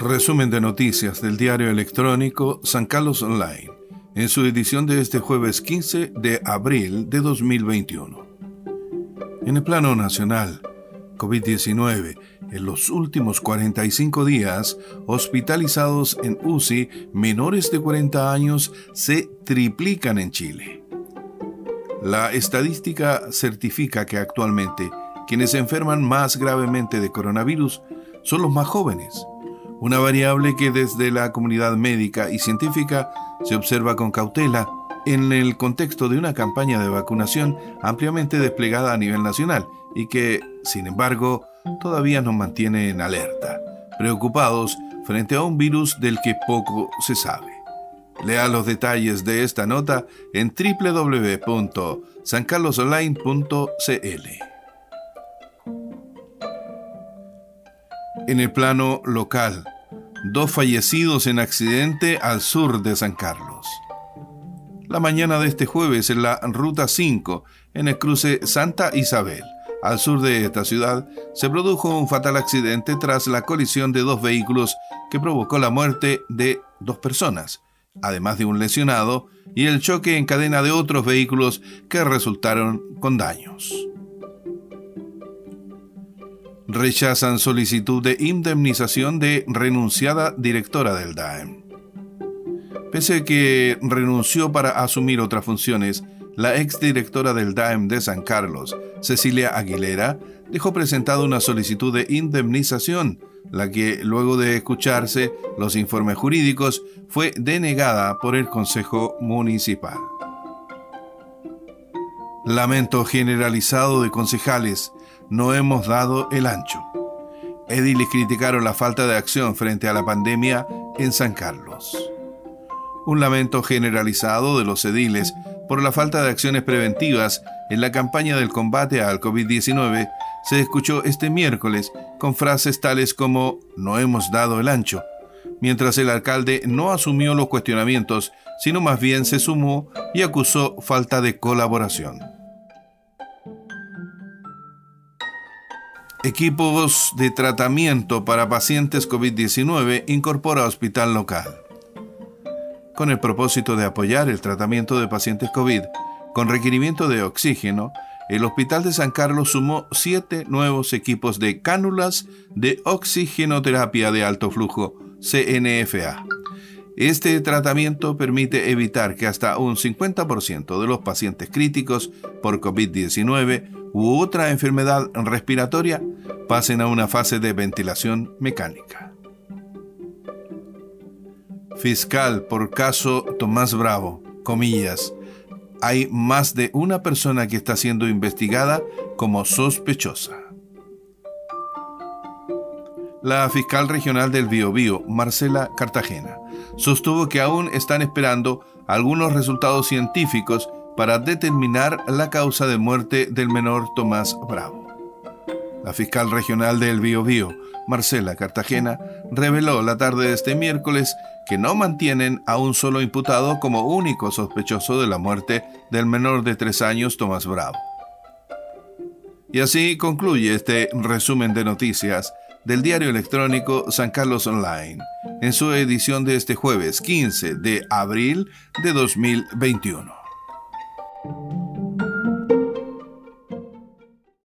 Resumen de noticias del diario electrónico San Carlos Online, en su edición de este jueves 15 de abril de 2021. En el plano nacional, COVID-19, en los últimos 45 días, hospitalizados en UCI menores de 40 años se triplican en Chile. La estadística certifica que actualmente quienes se enferman más gravemente de coronavirus son los más jóvenes, una variable que desde la comunidad médica y científica se observa con cautela en el contexto de una campaña de vacunación ampliamente desplegada a nivel nacional y que, sin embargo, todavía nos mantiene en alerta, preocupados frente a un virus del que poco se sabe. Lea los detalles de esta nota en www.sancarlosonline.cl. En el plano local, dos fallecidos en accidente al sur de San Carlos. La mañana de este jueves en la Ruta 5, en el cruce Santa Isabel, al sur de esta ciudad, se produjo un fatal accidente tras la colisión de dos vehículos que provocó la muerte de dos personas además de un lesionado, y el choque en cadena de otros vehículos que resultaron con daños. Rechazan solicitud de indemnización de renunciada directora del DAEM. Pese a que renunció para asumir otras funciones, la exdirectora del DAEM de San Carlos, Cecilia Aguilera, dejó presentada una solicitud de indemnización la que, luego de escucharse los informes jurídicos, fue denegada por el Consejo Municipal. Lamento generalizado de concejales, no hemos dado el ancho. Ediles criticaron la falta de acción frente a la pandemia en San Carlos. Un lamento generalizado de los ediles por la falta de acciones preventivas en la campaña del combate al COVID-19 se escuchó este miércoles con frases tales como no hemos dado el ancho, mientras el alcalde no asumió los cuestionamientos, sino más bien se sumó y acusó falta de colaboración. Equipos de tratamiento para pacientes COVID-19 incorpora hospital local. Con el propósito de apoyar el tratamiento de pacientes COVID con requerimiento de oxígeno, el Hospital de San Carlos sumó siete nuevos equipos de cánulas de oxigenoterapia de alto flujo, CNFA. Este tratamiento permite evitar que hasta un 50% de los pacientes críticos por COVID-19 u otra enfermedad respiratoria pasen a una fase de ventilación mecánica. Fiscal por caso Tomás Bravo, comillas, hay más de una persona que está siendo investigada como sospechosa. La fiscal regional del Biobío, Marcela Cartagena, sostuvo que aún están esperando algunos resultados científicos para determinar la causa de muerte del menor Tomás Bravo. La fiscal regional del Biobío, Marcela Cartagena, reveló la tarde de este miércoles que no mantienen a un solo imputado como único sospechoso de la muerte del menor de tres años Tomás Bravo. Y así concluye este resumen de noticias del diario electrónico San Carlos Online, en su edición de este jueves 15 de abril de 2021.